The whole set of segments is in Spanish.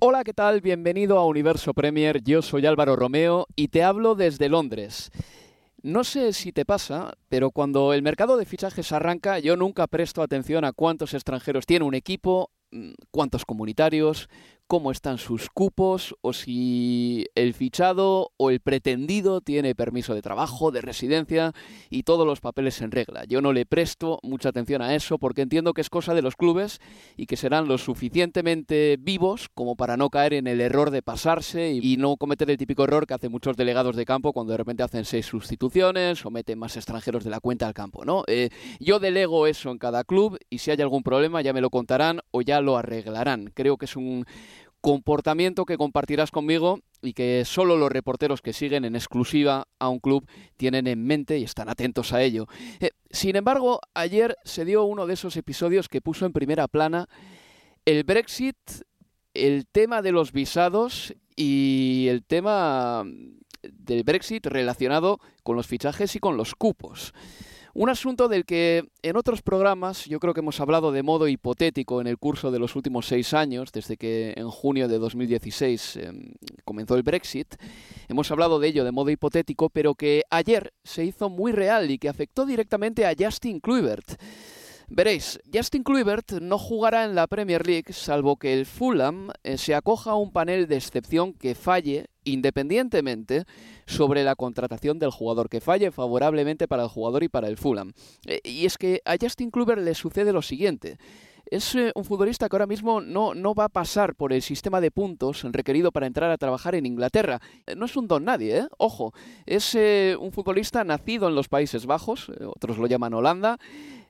Hola, ¿qué tal? Bienvenido a Universo Premier. Yo soy Álvaro Romeo y te hablo desde Londres. No sé si te pasa, pero cuando el mercado de fichajes arranca, yo nunca presto atención a cuántos extranjeros tiene un equipo, mm, cuántos comunitarios, cómo están sus cupos o si el fichado o el pretendido tiene permiso de trabajo, de residencia y todos los papeles en regla. Yo no le presto mucha atención a eso porque entiendo que es cosa de los clubes y que serán lo suficientemente vivos como para no caer en el error de pasarse y no cometer el típico error que hacen muchos delegados de campo cuando de repente hacen seis sustituciones o meten más extranjeros de la cuenta al campo, ¿no? Eh, yo delego eso en cada club y si hay algún problema ya me lo contarán o ya lo arreglarán. Creo que es un comportamiento que compartirás conmigo y que solo los reporteros que siguen en exclusiva a un club tienen en mente y están atentos a ello. Eh, sin embargo, ayer se dio uno de esos episodios que puso en primera plana el Brexit, el tema de los visados y el tema del Brexit relacionado con los fichajes y con los cupos. Un asunto del que en otros programas yo creo que hemos hablado de modo hipotético en el curso de los últimos seis años, desde que en junio de 2016 em, comenzó el Brexit. Hemos hablado de ello de modo hipotético, pero que ayer se hizo muy real y que afectó directamente a Justin Kluivert. Veréis, Justin Kluivert no jugará en la Premier League salvo que el Fulham eh, se acoja a un panel de excepción que falle independientemente sobre la contratación del jugador, que falle favorablemente para el jugador y para el Fulham. Eh, y es que a Justin Kluivert le sucede lo siguiente. Es eh, un futbolista que ahora mismo no, no va a pasar por el sistema de puntos requerido para entrar a trabajar en Inglaterra. No es un don nadie, ¿eh? Ojo, es un futbolista nacido en los Países Bajos, otros lo llaman Holanda.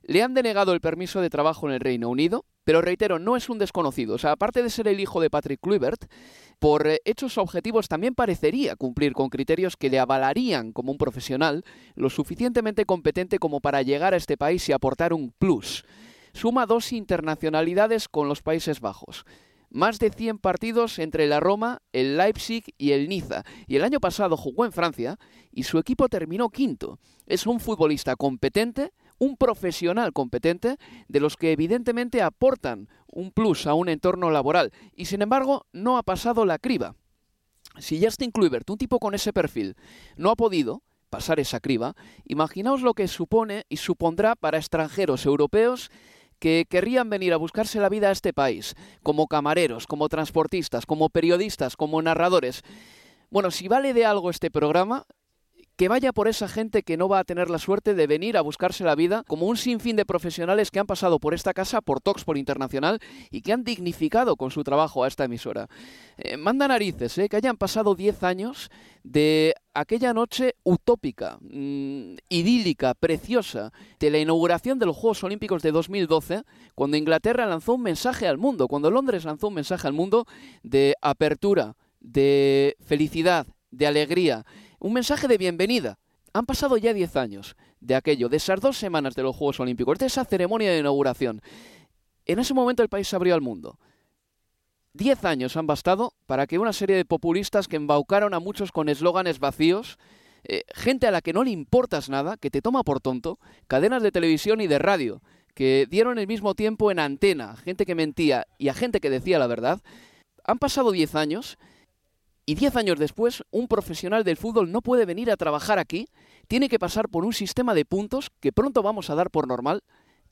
Le han denegado el permiso de trabajo en el Reino Unido, pero reitero, no es un desconocido. O sea, aparte de ser el hijo de Patrick Kluivert, por eh, hechos objetivos también parecería cumplir con criterios que le avalarían como un profesional lo suficientemente competente como para llegar a este país y aportar un plus. Suma dos internacionalidades con los Países Bajos más de 100 partidos entre la Roma, el Leipzig y el Niza. Y el año pasado jugó en Francia y su equipo terminó quinto. Es un futbolista competente, un profesional competente, de los que evidentemente aportan un plus a un entorno laboral, y sin embargo no ha pasado la criba. Si Justin Kluivert, un tipo con ese perfil, no ha podido pasar esa criba, imaginaos lo que supone y supondrá para extranjeros europeos que querrían venir a buscarse la vida a este país, como camareros, como transportistas, como periodistas, como narradores. Bueno, si vale de algo este programa, que vaya por esa gente que no va a tener la suerte de venir a buscarse la vida, como un sinfín de profesionales que han pasado por esta casa, por por Internacional, y que han dignificado con su trabajo a esta emisora. Eh, manda narices, eh, que hayan pasado 10 años de aquella noche utópica, mm, idílica, preciosa, de la inauguración de los Juegos Olímpicos de 2012, cuando Inglaterra lanzó un mensaje al mundo, cuando Londres lanzó un mensaje al mundo de apertura, de felicidad, de alegría un mensaje de bienvenida. Han pasado ya 10 años de aquello, de esas dos semanas de los Juegos Olímpicos, de esa ceremonia de inauguración. En ese momento el país se abrió al mundo. Diez años han bastado para que una serie de populistas que embaucaron a muchos con eslóganes vacíos, eh, gente a la que no le importas nada, que te toma por tonto, cadenas de televisión y de radio, que dieron el mismo tiempo en antena, gente que mentía y a gente que decía la verdad, han pasado diez años y diez años después, un profesional del fútbol no puede venir a trabajar aquí, tiene que pasar por un sistema de puntos que pronto vamos a dar por normal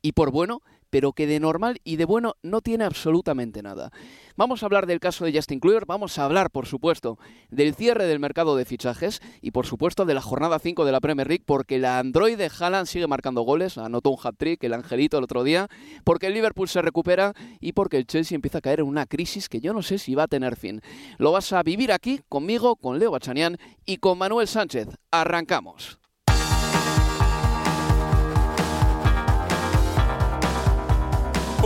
y por bueno, pero que de normal y de bueno no tiene absolutamente nada. Vamos a hablar del caso de Justin Kluivert, vamos a hablar, por supuesto, del cierre del mercado de fichajes y, por supuesto, de la jornada 5 de la Premier League, porque la Android de Haaland sigue marcando goles, anotó un hat-trick, el Angelito el otro día, porque el Liverpool se recupera y porque el Chelsea empieza a caer en una crisis que yo no sé si va a tener fin. Lo vas a vivir aquí conmigo, con Leo Bachanian y con Manuel Sánchez. Arrancamos.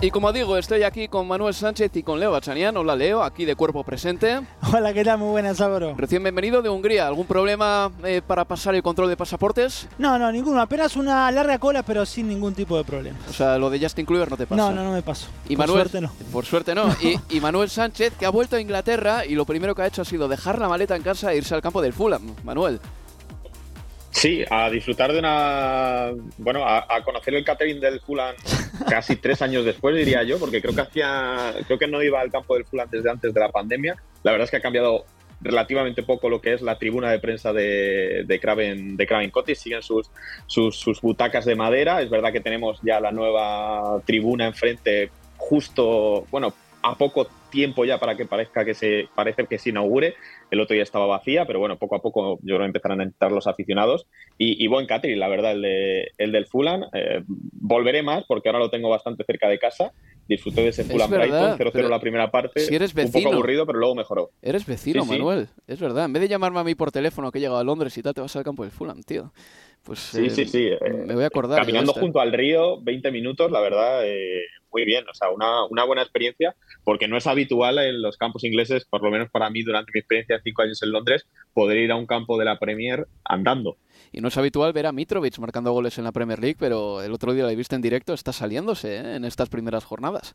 Y como digo, estoy aquí con Manuel Sánchez y con Leo Bachanian. Hola Leo, aquí de cuerpo presente. Hola, ¿qué tal? Muy buenas, Álvaro. Recién bienvenido de Hungría. ¿Algún problema eh, para pasar el control de pasaportes? No, no, ninguno. Apenas una larga cola, pero sin ningún tipo de problema. O sea, lo de Justin Kluivert no te pasa. No, no, no me paso. Y por Manuel, suerte no. Por suerte no. Y, y Manuel Sánchez, que ha vuelto a Inglaterra y lo primero que ha hecho ha sido dejar la maleta en casa e irse al campo del Fulham. Manuel. Sí, a disfrutar de una. Bueno, a, conocer el catering del Fulham casi tres años después, diría yo, porque creo que hacía. Creo que no iba al campo del Fulham desde antes de la pandemia. La verdad es que ha cambiado relativamente poco lo que es la tribuna de prensa de, de Craven, de Craven Cottage. Siguen sus, sus, sus butacas de madera. Es verdad que tenemos ya la nueva tribuna enfrente, justo. Bueno, a poco tiempo ya para que parezca que se parece que se inaugure. El otro día estaba vacía, pero bueno, poco a poco yo creo empezarán a entrar los aficionados. Y, y buen catering, la verdad, el, de, el del Fulham. Eh, volveré más porque ahora lo tengo bastante cerca de casa. Disfruté de ese Fulham Brighton, 0-0 la primera parte. Si eres vecino, un poco aburrido, pero luego mejoró. Eres vecino, Sí, sí. Manuel. Es verdad. En vez de llamarme a mí por teléfono que he llegado a Londres y tal, te vas al campo del Fulham, tío. Pues Sí, eh, sí, sí. eh, me voy a acordar. Caminando junto al río, 20 minutos, la verdad, eh, muy bien. O sea, una, una buena experiencia, porque no es habitual en los campos ingleses, por lo menos para mí, durante mi experiencia de cinco años en Londres, poder ir a un campo de la Premier andando. Y no es habitual ver a Mitrovic marcando goles en la Premier League, pero el otro día lo he visto en directo, está saliéndose ¿eh? en estas primeras jornadas.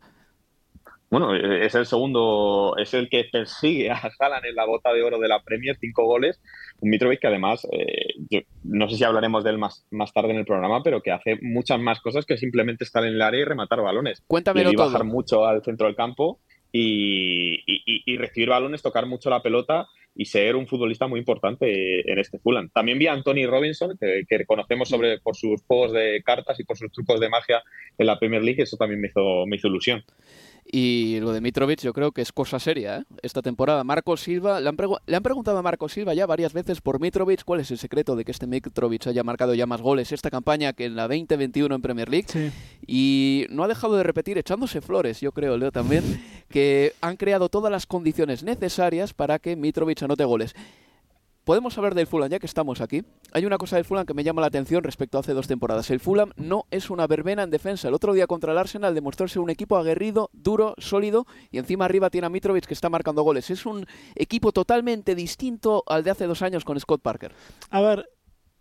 Bueno, eh, es el segundo, es el que persigue a Haaland en la bota de oro de la Premier, cinco goles. Un Mitrovic que además, eh, yo no sé si hablaremos de él más, más tarde en el programa, pero que hace muchas más cosas que simplemente estar en el área y rematar balones. Cuéntamelo y todo. bajar mucho al centro del campo y, y- y recibir balones, tocar mucho la pelota y ser un futbolista muy importante en este Fulham. También vi a Anthony Robinson, que, conocemos sobre, por sus juegos de cartas y por sus trucos de magia en la Premier League, eso también me hizo, me hizo ilusión. Y lo de Mitrovic yo creo que es cosa seria ¿eh? esta temporada. Marco Silva, le han, pregu- le han preguntado a Marco Silva ya varias veces por Mitrovic cuál es el secreto de que este Mitrovic haya marcado ya más goles esta campaña que en la 2021 en Premier League. Sí. Y no ha dejado de repetir, echándose flores, yo creo, Leo, también, que han creado todas las condiciones necesarias para que Mitrovic anote goles. Podemos hablar del Fulham ya que estamos aquí. Hay una cosa del Fulham que me llama la atención respecto a hace dos temporadas. El Fulham no es una verbena en defensa. El otro día contra el Arsenal demostró ser un equipo aguerrido, duro, sólido y encima arriba tiene a Mitrovic que está marcando goles. Es un equipo totalmente distinto al de hace dos años con Scott Parker. A ver,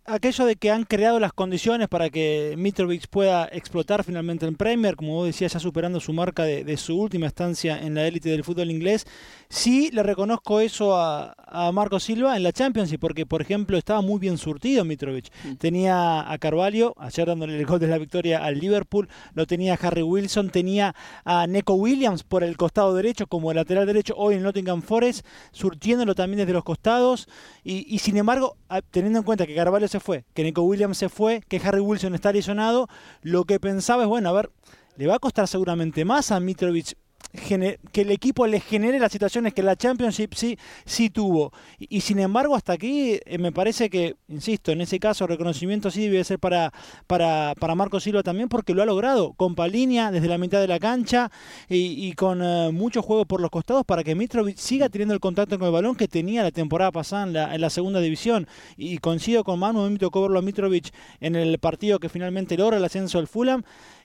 aquello de que han creado las condiciones para que Mitrovic pueda explotar finalmente en Premier, como vos decías, ya superando su marca de, de su última estancia en la élite del fútbol inglés, sí le reconozco eso a, a Marco Silva en la Championship, porque por ejemplo estaba muy bien surtido Mitrovic. Tenía a Carvalho, ayer dándole el gol de la victoria al Liverpool, lo tenía Harry Wilson, tenía a Neco Williams por el costado derecho como lateral derecho hoy en Nottingham Forest, surtiéndolo también desde los costados, y, y sin embargo, a- teniendo en cuenta que Carvalho se fue, que Neco Williams se fue, que Harry Wilson está lesionado, lo que pensaba es, bueno, a ver, le va a costar seguramente más a Mitrovic que el equipo le genere las situaciones que la Championship sí, sí tuvo. Y, sin embargo, hasta aquí eh, me parece que, insisto, en ese caso reconocimiento sí debe ser para, para, para Marco Silva también porque lo ha logrado con Palinia desde la mitad de la cancha y, con eh, mucho juego por los costados para que Mitrovic siga teniendo el contacto con el balón que tenía la temporada pasada en la, segunda división. Y coincido con Manu, me tocó a Mitrovic en el partido que finalmente logra el ascenso al Fulham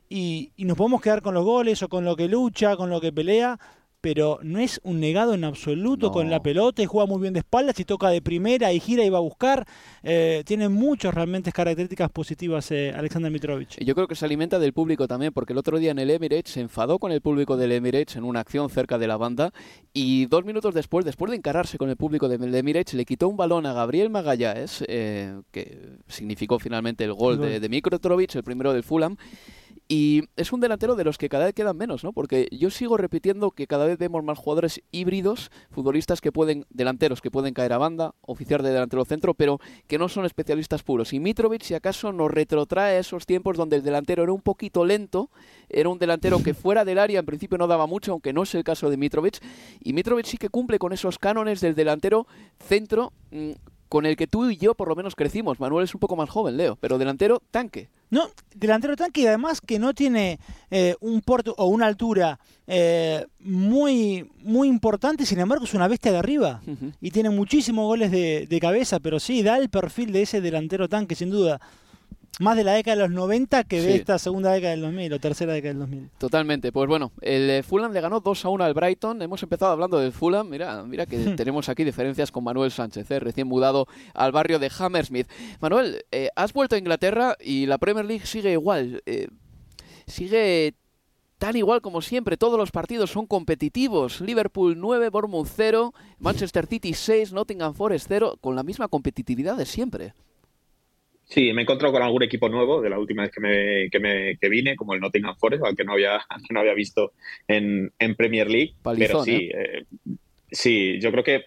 y, y nos podemos quedar con los goles o con lo que lucha, con lo que pelea, pero no es un negado en absoluto No. con la pelota y juega muy bien de espaldas y toca de primera y gira y va a buscar. Eh, tiene muchas realmente características positivas eh, Alexander Mitrovic. Yo creo que se alimenta del público también, porque el otro día en el Emirates se enfadó con el público del Emirates en una acción cerca de la banda y dos minutos después, después de encararse con el público del Emirates, le quitó un balón a Gabriel Magallanes, eh, que significó finalmente el gol El gol. de, de Mitrovic, el primero del Fulham, Y es un delantero de los que cada vez quedan menos, ¿no? Porque yo sigo repitiendo que cada vez vemos más jugadores híbridos, futbolistas que pueden, delanteros que pueden caer a banda, oficiar de delantero centro, pero que no son especialistas puros. Y Mitrovic, si acaso, nos retrotrae a esos tiempos donde el delantero era un poquito lento, era un delantero que fuera del área en principio no daba mucho, aunque no es el caso de Mitrovic. Y Mitrovic sí que cumple con esos cánones del delantero centro. Mm, con el que tú y yo por lo menos crecimos. Manuel es un poco más joven, Leo, pero delantero tanque. No, delantero tanque y además que no tiene eh, un porto o una altura eh, muy, muy importante, sin embargo es una bestia de arriba y tiene muchísimos goles de, de cabeza, pero sí, da el perfil de ese delantero tanque, sin duda más de la década de los 90 que de esta segunda década del 2000 o tercera década del 2000. Totalmente. Pues bueno, el eh, Fulham le ganó 2 a 1 al Brighton. Hemos empezado hablando del Fulham. Mira, mira que tenemos aquí diferencias con Manuel Sánchez, eh, recién mudado al barrio de Hammersmith. Manuel, eh, has vuelto a Inglaterra y la Premier League sigue igual. sigue tan igual como siempre. Todos los partidos son competitivos. Liverpool 9, Bournemouth 0, Manchester City 6, Nottingham Forest 0, con la misma competitividad de siempre. Sí, me he encontrado con algún equipo nuevo de la última vez que, me, que, me, que vine, como el Nottingham Forest, al que no había, no había visto en, en Premier League. pero sí, ¿eh? Eh, sí, yo creo que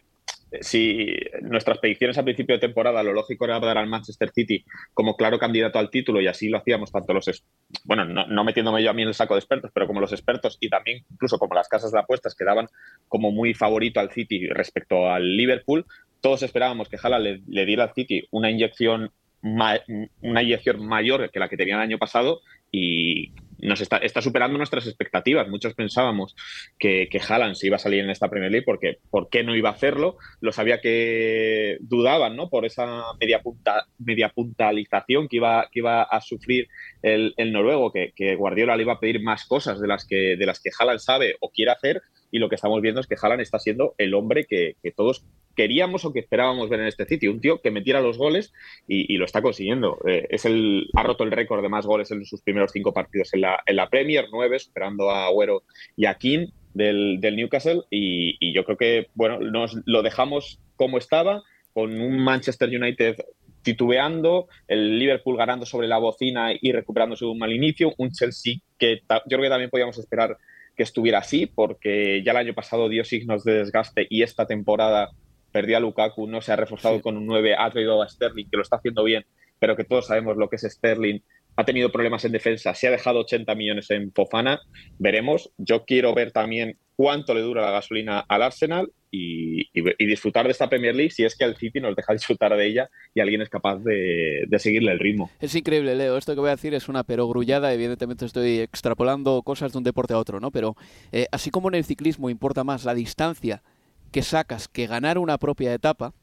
si nuestras predicciones a principio de temporada, lo lógico era dar al Manchester City como claro candidato al título y así lo hacíamos tanto los, bueno, no, no, metiéndome yo a mí en el saco de expertos, pero como los expertos y también incluso como las casas de apuestas que daban como muy favorito al City respecto al Liverpool, todos esperábamos que Jala le, le diera al City una inyección una inyección mayor que la que tenía el año pasado y nos está, está superando nuestras expectativas. Muchos pensábamos que, que Haaland se iba a salir en esta Premier League porque ¿por qué no iba a hacerlo? Lo sabía que dudaban, ¿no? Por esa media, punta, media puntalización que iba, que iba a sufrir el, el noruego, que, que, Guardiola le iba a pedir más cosas de las que, de las que Haaland sabe o quiere hacer. Y lo que estamos viendo es que Haaland está siendo el hombre que, que todos queríamos o que esperábamos ver en este sitio. Un tío que metiera los goles y, lo está consiguiendo. Eh, es el, ha roto el récord de más goles en sus primeros cinco partidos en la, en la Premier, nueve, superando a Agüero y a King del, Newcastle. Y, yo creo que, bueno, nos lo dejamos como estaba, con un Manchester United titubeando, el Liverpool ganando sobre la bocina y recuperándose un mal inicio, un Chelsea que yo creo que también podíamos esperar que estuviera así, porque ya el año pasado dio signos de desgaste y esta temporada perdió a Lukaku, no se ha reforzado con un 9, ha traído a Sterling, que lo está haciendo bien, pero que todos sabemos lo que es Sterling. Ha tenido problemas en defensa, se ha dejado 80 millones en Fofana, veremos. Yo quiero ver también cuánto le dura la gasolina al Arsenal y, disfrutar de esta Premier League si es que el City nos deja disfrutar de ella y alguien es capaz de, seguirle el ritmo. Es increíble, Leo. Esto que voy a decir es una perogrullada. Evidentemente estoy extrapolando cosas de un deporte a otro, ¿no? Pero eh, así como en el ciclismo importa más la distancia que sacas que ganar una propia etapa,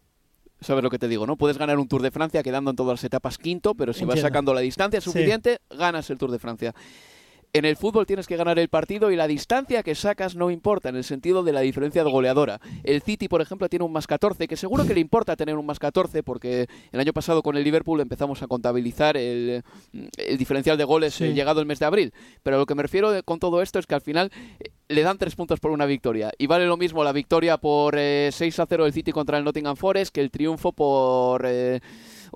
¿sabes lo que te digo? ¿No? Puedes ganar un Tour de Francia quedando en todas las etapas quinto, pero si vas sacando la distancia suficiente, ganas el Tour de Francia. En el fútbol tienes que ganar el partido y la distancia que sacas no importa en el sentido de la diferencia de goleadora. El City, por ejemplo, tiene un más 14, que seguro que le importa tener un más 14 porque el año pasado con el Liverpool empezamos a contabilizar el, diferencial de goles llegado el mes de abril. Pero lo que me refiero con todo esto es que al final eh, le dan tres puntos por una victoria. Y vale lo mismo la victoria por 6 eh, a 0 del City contra el Nottingham Forest que el triunfo por... Eh,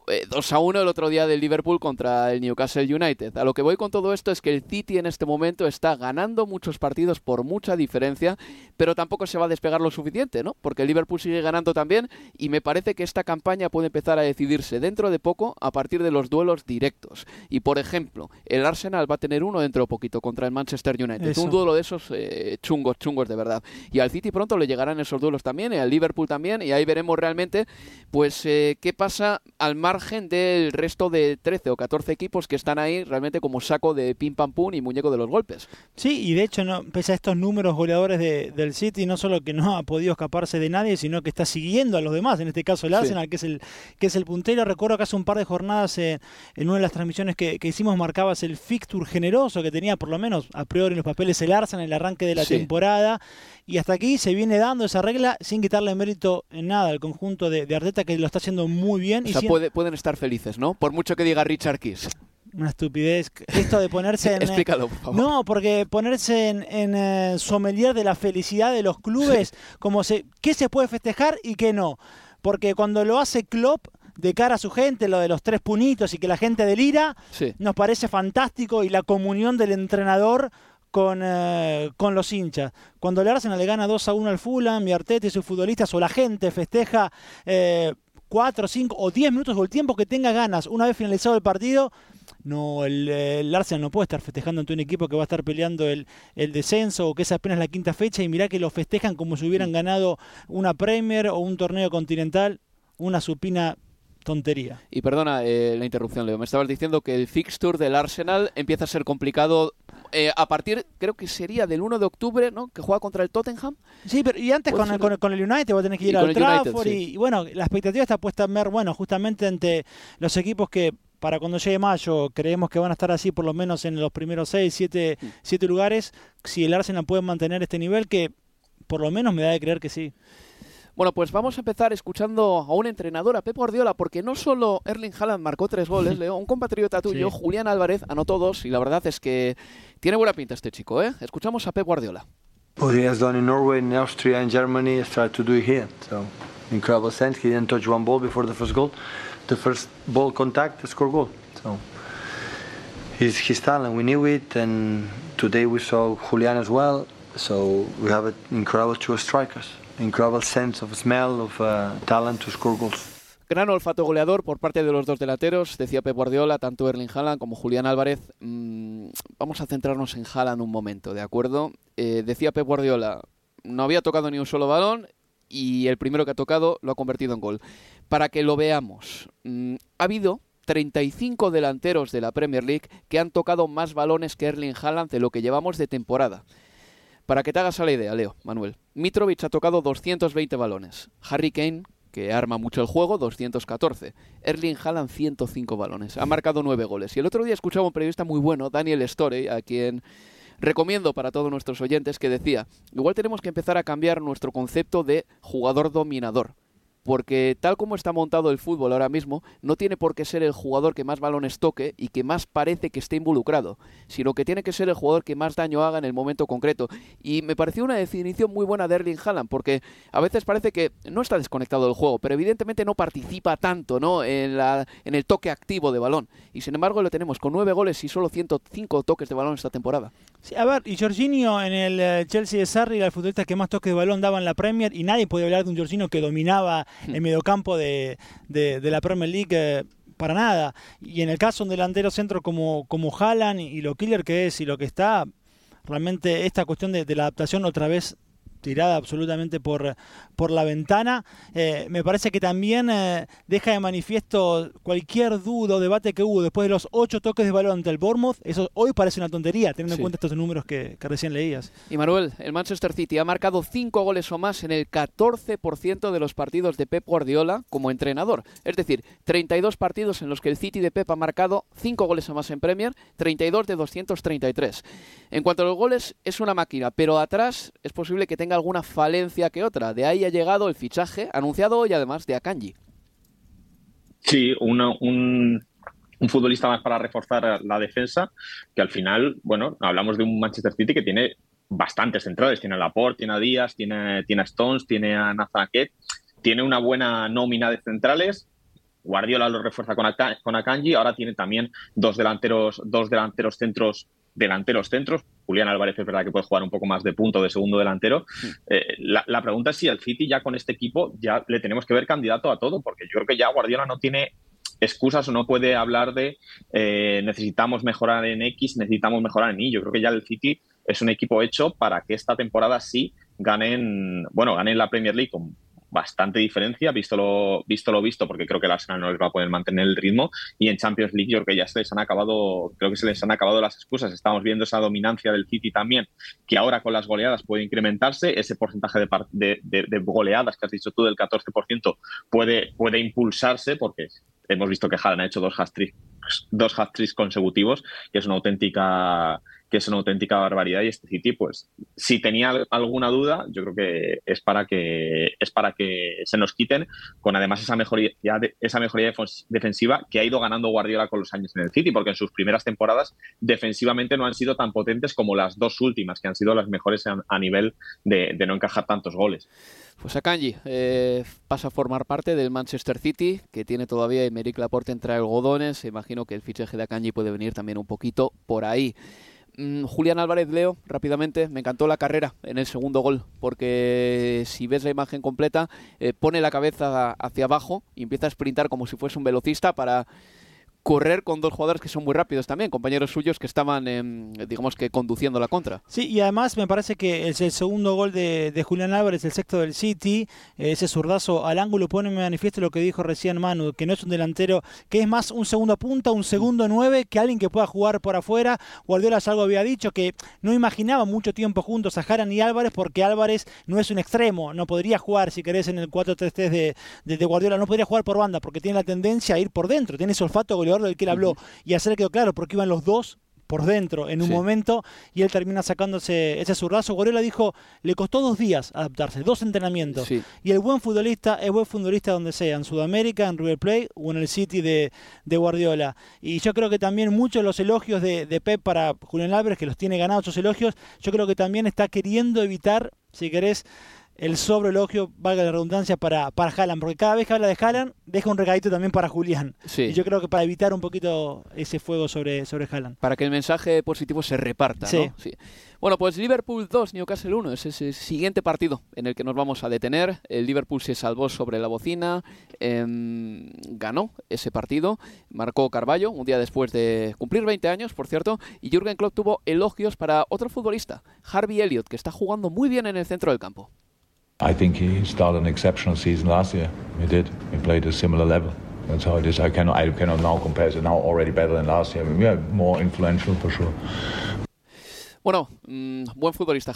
2 eh, a 1 el otro día del Liverpool contra el Newcastle United. A lo que voy con todo esto es que el City en este momento está ganando muchos partidos por mucha diferencia, pero tampoco se va a despegar lo suficiente, ¿no? Porque el Liverpool sigue ganando también y me parece que esta campaña puede empezar a decidirse dentro de poco a partir de los duelos directos. Y por ejemplo, el Arsenal va a tener uno dentro de poquito contra el Manchester United. Un duelo de esos eh, chungos, chungos de verdad. Y al City pronto le llegarán esos duelos también, y al Liverpool también, y ahí veremos realmente, pues, eh, qué pasa al mar margen del resto de 13 o 14 equipos que están ahí realmente como saco de pim pam pum y muñeco de los golpes. Sí, y de hecho, no, pese a estos números goleadores de, del City, no solo que no ha podido escaparse de nadie, sino que está siguiendo a los demás, en este caso el Arsenal, que, es el, que es el puntero. Recuerdo que hace un par de jornadas en una de las transmisiones que, hicimos marcabas el fixture generoso que tenía por lo menos a priori en los papeles el Arsenal en el arranque de la temporada y hasta aquí se viene dando esa regla sin quitarle mérito en nada al conjunto de, Arteta que lo está haciendo muy bien. O sea, pueden estar felices, ¿no? Por mucho que diga Richard Kiss. Una estupidez. Esto de ponerse en. Eh, Explícalo, por favor. No, porque ponerse en, en eh, sommelier de la felicidad de los clubes, como se, qué se puede festejar y qué no. Porque cuando lo hace Klopp de cara a su gente, lo de los tres punitos y que la gente delira, nos parece fantástico y la comunión del entrenador con, eh, con los hinchas. Cuando el Arsenal le gana 2 a 1 al Fulham, mi Arteta y sus futbolistas o la gente festeja eh, 4, 5 o 10 minutos o el tiempo que tenga ganas una vez finalizado el partido, no, el, Arsenal no puede estar festejando ante un equipo que va a estar peleando el, el, descenso o que es apenas la quinta fecha y mirá que lo festejan como si hubieran ganado una Premier o un torneo continental, una supina tontería. Y perdona eh, la interrupción, Leo. Me estabas diciendo que el fixture del Arsenal empieza a ser complicado eh, a partir, creo que sería del 1 de octubre, ¿no? Que juega contra el Tottenham. Sí, pero y antes con, con, el United va a tener que ir al Trafford y, bueno, la expectativa está puesta en ver, bueno, justamente ante los equipos que para cuando llegue mayo creemos que van a estar así por lo menos en los primeros 6, 7, 7 lugares, si el Arsenal puede mantener este nivel que por lo menos me da de creer que sí. Bueno, pues vamos a empezar escuchando a un entrenador, a Pep Guardiola, porque no solo Erling Haaland marcó tres goles, Leo, un compatriota tuyo, Julián Álvarez, anotó dos, y la verdad es que tiene buena pinta este chico, ¿eh? Escuchamos a Pep Guardiola. What he has done in Norway, in Austria, in Germany, started to do it here. So, incredible sense. He didn't touch one ball before the first goal. The first ball contact, score goal. So, he's his talent. We knew it, and today we saw Julian as well. So, we have an incredible two strikers. Incredible sense of smell, of uh, talent to score goals. Gran olfato goleador por parte de los dos delanteros, decía Pep Guardiola, tanto Erling Haaland como Julián Álvarez. Mm, vamos a centrarnos en Haaland un momento, ¿de acuerdo? Eh, decía Pep Guardiola, no había tocado ni un solo balón y el primero que ha tocado lo ha convertido en gol. Para que lo veamos, mm, ha habido 35 delanteros de la Premier League que han tocado más balones que Erling Haaland de lo que llevamos de temporada. Para que te hagas a la idea, Leo, Manuel, Mitrovic ha tocado 220 balones. Harry Kane, que arma mucho el juego, 214. Erling Haaland, 105 balones. Ha marcado 9 goles. Y el otro día escuchaba un periodista muy bueno, Daniel Storey, a quien recomiendo para todos nuestros oyentes, que decía, igual tenemos que empezar a cambiar nuestro concepto de jugador dominador porque tal como está montado el fútbol ahora mismo, no tiene por qué ser el jugador que más balones toque y que más parece que esté involucrado, sino que tiene que ser el jugador que más daño haga en el momento concreto. Y me pareció una definición muy buena de Erling Haaland, porque a veces parece que no está desconectado del juego, pero evidentemente no participa tanto ¿no? En, la, en el toque activo de balón. Y sin embargo lo tenemos con nueve goles y solo 105 toques de balón esta temporada. Sí, a ver, y Jorginho en el eh, Chelsea de Sarri era el futbolista que más toques de balón daba en la Premier y nadie podía hablar de un Jorginho que dominaba Hmm. en mediocampo de, de, de la Premier League eh, para nada. Y en el caso de un delantero centro como, como Haaland y, lo killer que es y lo que está, realmente esta cuestión de, de la adaptación otra vez tirada absolutamente por, por la ventana. Eh, me parece que también eh, deja de manifiesto cualquier duda o debate que hubo después de los ocho toques de balón del Bournemouth. Eso hoy parece una tontería, teniendo en cuenta estos números que, recién leías. Y Manuel, el Manchester City ha marcado cinco goles o más en el 14% de los partidos de Pep Guardiola como entrenador. Es decir, 32 partidos en los que el City de Pep ha marcado cinco goles o más en Premier, 32 de 233. En cuanto a los goles, es una máquina, pero atrás es posible que tenga alguna falencia que otra. De ahí ha llegado el fichaje anunciado hoy además de Akanji. Sí, un, un, futbolista más para reforzar la defensa, que al final, bueno, hablamos de un Manchester City que tiene bastantes centrales. Tiene a Laporte, tiene a Díaz, tiene, tiene a Stones, tiene a Nazaket. Tiene una buena nómina de centrales. Guardiola lo refuerza con, con Akanji. Ahora tiene también dos delanteros, dos delanteros centros delanteros centros. Julián Álvarez es verdad que puede jugar un poco más de punto de segundo delantero. Eh, la, pregunta es si al City ya con este equipo ya le tenemos que ver candidato a todo, porque yo creo que ya Guardiola no tiene excusas o no puede hablar de eh, necesitamos mejorar en X, necesitamos mejorar en Y. Yo creo que ya el City es un equipo hecho para que esta temporada sí ganen, bueno, ganen la Premier League con bastante diferencia, visto lo, visto lo visto, porque creo que el Arsenal no les va a poder mantener el ritmo. Y en Champions League yo creo que ya se les han acabado, creo que se les han acabado las excusas. Estamos viendo esa dominancia del City también, que ahora con las goleadas puede incrementarse. Ese porcentaje de, de, goleadas que has dicho tú del 14% puede, puede impulsarse, porque hemos visto que Haaland ha hecho dos hat-tricks dos hat consecutivos, que es una auténtica que es una auténtica barbaridad y este City, pues, si tenía alguna duda, yo creo que es para que es para que se nos quiten, con además esa mejoría, esa mejoría defensiva que ha ido ganando Guardiola con los años en el City, porque en sus primeras temporadas defensivamente no han sido tan potentes como las dos últimas, que han sido las mejores a, nivel de, no encajar tantos goles. Pues Akanji eh, pasa a formar parte del Manchester City, que tiene todavía Emerick Laporte entre algodones. Imagino que el fichaje de Akanji puede venir también un poquito por ahí. Mm, Julián Álvarez Leo, rápidamente, me encantó la carrera en el segundo gol, porque si ves la imagen completa, eh, pone la cabeza hacia abajo y empieza a sprintar como si fuese un velocista para correr con dos jugadores que son muy rápidos también, compañeros suyos que estaban, digamos que conduciendo la contra. Sí, y además me parece que es el segundo gol de, Julián Álvarez, el sexto del City, ese zurdazo al ángulo pone en manifiesto lo que dijo recién Manu, que no es un delantero, que es más un segundo punta, un segundo nueve, que alguien que pueda jugar por afuera. Guardiola algo había dicho que no imaginaba mucho tiempo juntos a Haran y Álvarez porque Álvarez no es un extremo, no podría jugar, si querés, en el 4-3-3 de, de, Guardiola, no podría jugar por banda porque tiene la tendencia a ir por dentro, tiene ese olfato del que él habló. Y hacer quedó claro, porque iban los dos por dentro en un momento y él termina sacándose ese zurrazo. Guardiola dijo, le costó dos días adaptarse, dos entrenamientos. Y el buen futbolista es buen futbolista donde sea, en Sudamérica, en River Plate o en el City de, Guardiola. Y yo creo que también muchos de los elogios de, de Pep para Julián Álvarez, que los tiene ganados esos elogios, yo creo que también está queriendo evitar, si querés, el sobreelogio, valga la redundancia, para, para Haaland, porque cada vez que habla de Haaland, deja un regadito también para Julián. Y yo creo que para evitar un poquito ese fuego sobre, sobre Haaland. Para que el mensaje positivo se reparta, sí. ¿no? Sí. Bueno, pues Liverpool 2, Newcastle 1, es ese siguiente partido en el que nos vamos a detener. El Liverpool se salvó sobre la bocina, em, ganó ese partido, marcó Carballo un día después de cumplir 20 años, por cierto, y Jürgen Klopp tuvo elogios para otro futbolista, Harvey Elliott, que está jugando muy bien en el centro del campo. I think he started an exceptional season last year. He did. He played a similar level. That's how it is. I cannot, now compare now already better than last year. More influential for sure. Bueno, mmm, buen futbolista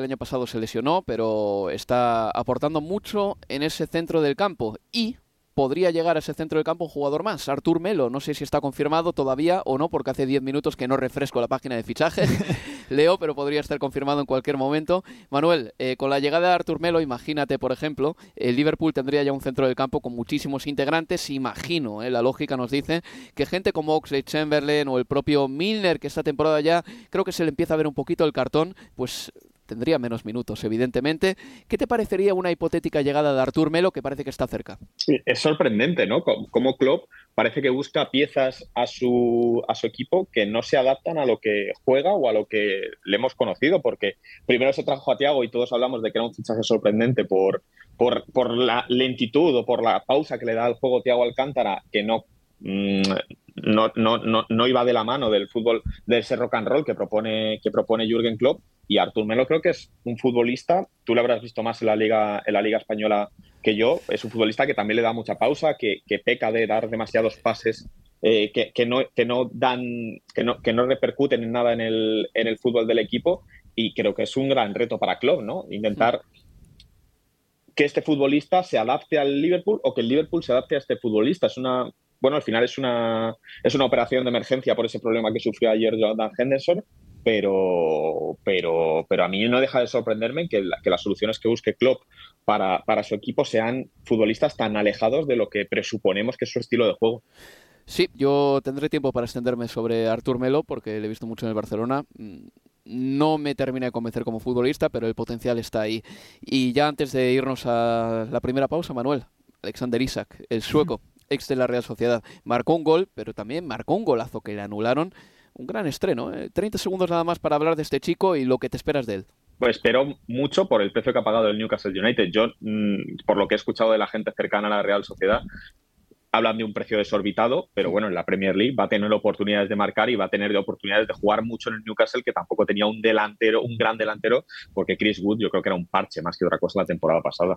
el año pasado se lesionó, pero está aportando mucho en ese centro del campo y podría llegar a ese centro del campo un jugador más, Artur Melo. No sé si está confirmado todavía o no, porque hace 10 minutos que no refresco la página de fichaje. Leo, pero podría estar confirmado en cualquier momento. Manuel, eh, con la llegada de Artur Melo, imagínate, por ejemplo, el Liverpool tendría ya un centro del campo con muchísimos integrantes. Imagino, eh, la lógica nos dice que gente como Oxley Chamberlain o el propio Milner, que esta temporada ya creo que se le empieza a ver un poquito el cartón, pues tendría menos minutos, evidentemente. ¿Qué te parecería una hipotética llegada de Artur Melo que parece que está cerca? Es sorprendente, ¿no? Como Klopp parece que busca piezas a su, a su equipo que no se adaptan a lo que juega o a lo que le hemos conocido, porque primero se trajo a Tiago y todos hablamos de que era un fichaje sorprendente por, por, por la lentitud o por la pausa que le da al juego Tiago Alcántara, que no mm, no, no, no, no, iba de la mano del fútbol del ese rock and roll que propone, que propone Jürgen Klopp. Y Artur Melo creo que es un futbolista, tú lo habrás visto más en la Liga, en la Liga Española que yo, es un futbolista que también le da mucha pausa, que, peca de dar demasiados pases eh, que, que, no, que, no dan, que, no, que no repercuten en nada en el, en el fútbol del equipo. Y creo que es un gran reto para Klopp, ¿no? Intentar que este futbolista se adapte al Liverpool o que el Liverpool se adapte a este futbolista. Es una, bueno, al final es una, es una operación de emergencia por ese problema que sufrió ayer Jordan Henderson, pero, pero, pero a mí no deja de sorprenderme que, que las soluciones que busque Klopp para, para su equipo sean futbolistas tan alejados de lo que presuponemos que es su estilo de juego. Sí, yo tendré tiempo para extenderme sobre Artur Melo porque le he visto mucho en el Barcelona. Mm, no me termina de convencer como futbolista, pero el potencial está ahí. Y ya antes de irnos a la primera pausa, Manuel, Alexander Isaac, el sueco, ex de la Real Sociedad. Marcó un gol, pero también marcó un golazo que le anularon. Un gran estreno. 30 ¿eh? segundos nada más para hablar de este chico y lo que te esperas de él. Pues espero mucho por el precio que ha pagado el Newcastle United. Yo, mm, por lo que he escuchado de la gente cercana a la Real Sociedad, hablan de un precio desorbitado, pero bueno, en la Premier League va a tener oportunidades de marcar y va a tener oportunidades de jugar mucho en el Newcastle, que tampoco tenía un delantero, un gran delantero, porque Chris Wood yo creo que era un parche más que otra cosa la temporada pasada.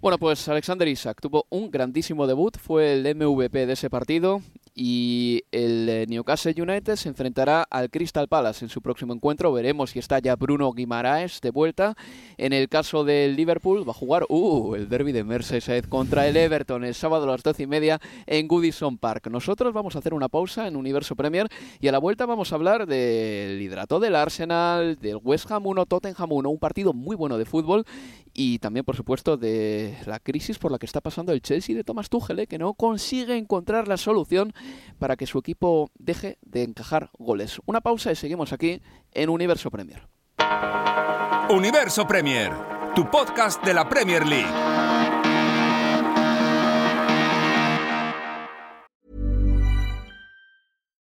Bueno, pues Alexander Isaac tuvo un grandísimo debut, fue el MVP de ese partido y el Newcastle United se enfrentará al Crystal Palace en su próximo encuentro. Veremos si está ya Bruno Guimaraes de vuelta. En el caso del Liverpool va a jugar uh, el derby de Merseyside contra el Everton el sábado a las doce y media en Goodison Park. Nosotros vamos a hacer una pausa en Universo Premier y a la vuelta vamos a hablar del hidrato del Arsenal, del West Ham 1, Tottenham 1, un partido muy bueno de fútbol y también, por supuesto, de la crisis por la que está pasando el Chelsea de Thomas Tuchel, ¿eh? que no consigue encontrar la solución para que su equipo deje de encajar goles. Una pausa y seguimos aquí en Universo Premier. Universo Premier, tu podcast de la Premier League.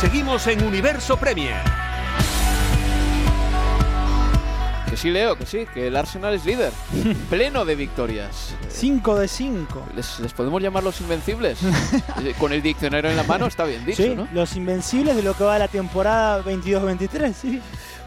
Seguimos en Universo Premier. Que sí, Leo, que sí, que el Arsenal es líder, pleno de victorias. 5 de 5. ¿Les, les podemos llamar los invencibles? Eh, Con el diccionario en la mano está bien dicho, Sí, ¿no? los invencibles de lo que va la temporada 22-23, sí.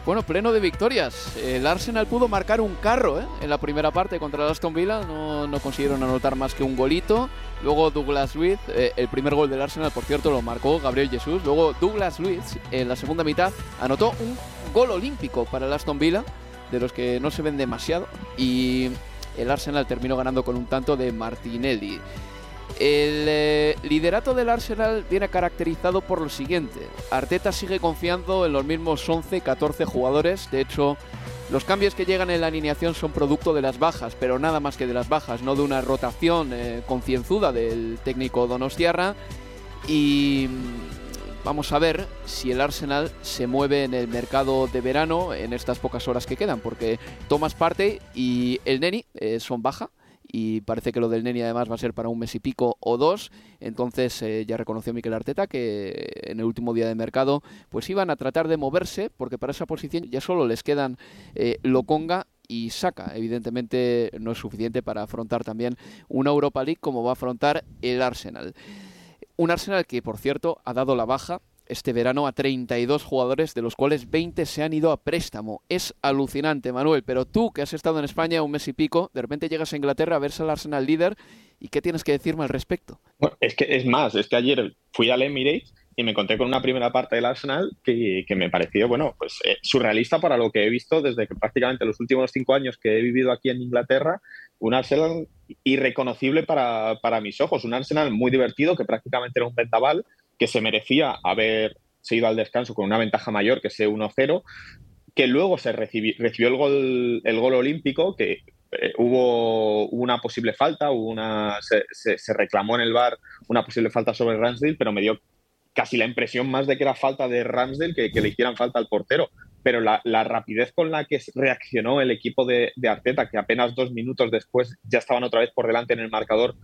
Bueno, pleno de victorias. El Arsenal pudo marcar un carro ¿eh? en la primera parte contra el Aston Villa. No, no consiguieron anotar más que un golito. Luego Douglas Luiz, eh, el primer gol del Arsenal, por cierto, lo marcó Gabriel Jesús. Luego Douglas Luiz, en la segunda mitad, anotó un gol olímpico para el Aston Villa, de los que no se ven demasiado. Y el Arsenal terminó ganando con un tanto de Martinelli. El eh, liderato del Arsenal viene caracterizado por lo siguiente. Arteta sigue confiando en los mismos 11-14 jugadores. De hecho, los cambios que llegan en la alineación son producto de las bajas, pero nada más que de las bajas, no de una rotación eh, concienzuda del técnico Donostiarra. Y mm, vamos a ver si el Arsenal se mueve en el mercado de verano en estas pocas horas que quedan, porque Thomas parte y el Neni eh, son baja y parece que lo del Neni además va a ser para un mes y pico o dos. Entonces eh, ya reconoció Miquel Arteta que en el último día de mercado pues iban a tratar de moverse porque para esa posición ya solo les quedan eh, Lokonga y Saka. Evidentemente no es suficiente para afrontar también una Europa League como va a afrontar el Arsenal. Un Arsenal que, por cierto, ha dado la baja este verano a 32 jugadores, de los cuales 20 se han ido a préstamo. Es alucinante, Manuel, pero tú que has estado en España un mes y pico, de repente llegas a Inglaterra a verse al Arsenal líder y ¿qué tienes que decirme al respecto? Es que es más, es que ayer fui al Emirates y me encontré con una primera parte del Arsenal que, que me pareció, bueno, pues eh, surrealista para lo que he visto desde que prácticamente los últimos cinco años que he vivido aquí en Inglaterra, un Arsenal irreconocible para, para mis ojos, un Arsenal muy divertido que prácticamente era un vendaval que se merecía haber se ido al descanso con una ventaja mayor que ese 1-0, que luego se recibió, el gol, el gol olímpico, que eh, hubo una posible falta, hubo una, se, reclamó en el bar una posible falta sobre Ramsdale, pero me dio casi la impresión más de que era falta de Ramsdale que, le hicieran falta al portero. Pero la, la, rapidez con la que reaccionó el equipo de, de Arteta, que apenas dos minutos después ya estaban otra vez por delante en el marcador,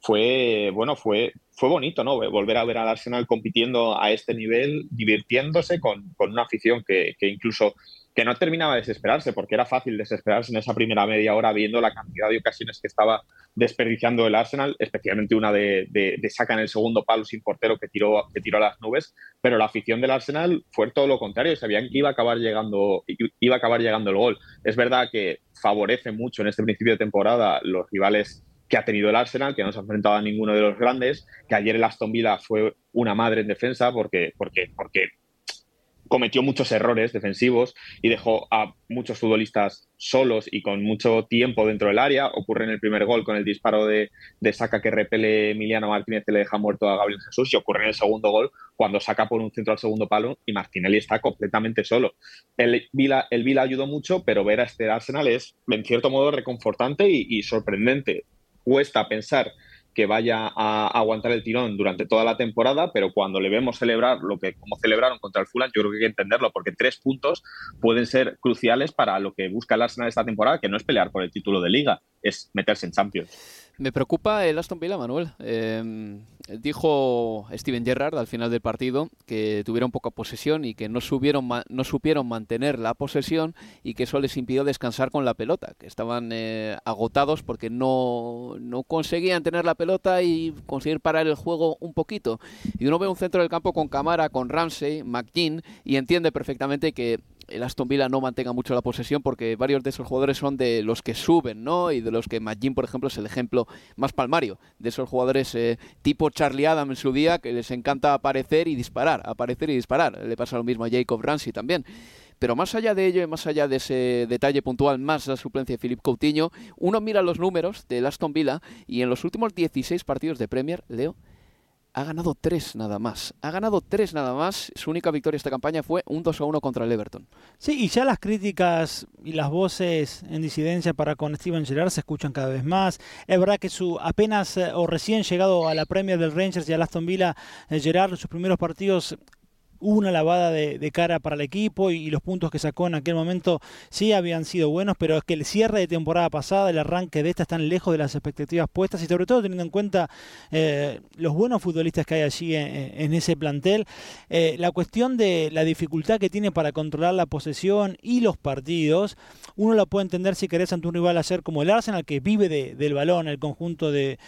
fue, bueno, fue, fue bonito, ¿no? Volver a ver al Arsenal compitiendo a este nivel, divirtiéndose con, una afición que, incluso que no terminaba de desesperarse, porque era fácil desesperarse en esa primera media hora viendo la cantidad de ocasiones que estaba desperdiciando el Arsenal, especialmente una de, de, saca en el segundo palo sin portero que tiró, que tiró a las nubes, pero la afición del Arsenal fue todo lo contrario, sabían que iba a acabar llegando, iba a acabar llegando el gol. Es verdad que favorece mucho en este principio de temporada los rivales que ha tenido el Arsenal, que no se ha enfrentado a ninguno de los grandes, que ayer el Aston Villa fue una madre en defensa porque, porque, porque cometió muchos errores defensivos y dejó a muchos futbolistas solos y con mucho tiempo dentro del área. Ocurre en el primer gol con el disparo de, de Saca que repele Emiliano Martínez y le deja muerto a Gabriel Jesús y ocurre en el segundo gol cuando saca por un centro al segundo palo y Martinelli está completamente solo. El Vila, el Vila ayudó mucho, pero ver a este Arsenal es en cierto modo reconfortante y sorprendente cuesta pensar que vaya a aguantar el tirón durante toda la temporada, pero cuando le vemos celebrar lo que como celebraron contra el Fulham, yo creo que hay que entenderlo, porque tres puntos pueden ser cruciales para lo que busca el Arsenal esta temporada, que no es pelear por el título de liga, es meterse en Champions. Me preocupa el Aston Villa, Manuel. Em, dijo Steven Gerrard al final del partido que tuvieron poca posesión y que no, subieron, no supieron mantener la posesión y que eso les impidió descansar con la pelota, que estaban eh, agotados porque no, no conseguían tener la pelota y conseguir parar el juego un poquito. Y uno ve un centro del campo con Camara, con Ramsey, McGinn y entiende perfectamente que el Aston Villa no mantenga mucho la posesión porque varios de esos jugadores son de los que suben, ¿no? Y de los que Magin, por ejemplo, es el ejemplo más palmario de esos jugadores eh, tipo Charlie Adam en su día que les encanta aparecer y disparar, aparecer y disparar. Le pasa lo mismo a Jacob Ramsey también. Pero más allá de ello y más allá de ese detalle puntual, más la suplencia de Philippe Coutinho, uno mira los números del Aston Villa y en los últimos 16 partidos de Premier, Leo, ha ganado tres nada más. Ha ganado tres nada más. Su única victoria esta campaña fue un 2 a 1 contra el Everton. Sí, y ya las críticas y las voces en disidencia para con Steven Gerrard se escuchan cada vez más. Es verdad que su apenas eh, o recién llegado a la Premier del Rangers y al Aston Villa, eh, Gerrard, sus primeros partidos una lavada de, cara para el equipo y, los puntos que sacó en aquel momento sí habían sido buenos, pero es que el cierre de temporada pasada, el arranque de esta están lejos de las expectativas puestas y sobre todo teniendo en cuenta eh, los buenos futbolistas que hay allí en, ese plantel, eh, la cuestión de la dificultad que tiene para controlar la posesión y los partidos, uno la puede entender si querés ante un rival hacer como el Arsenal que vive del balón, el conjunto de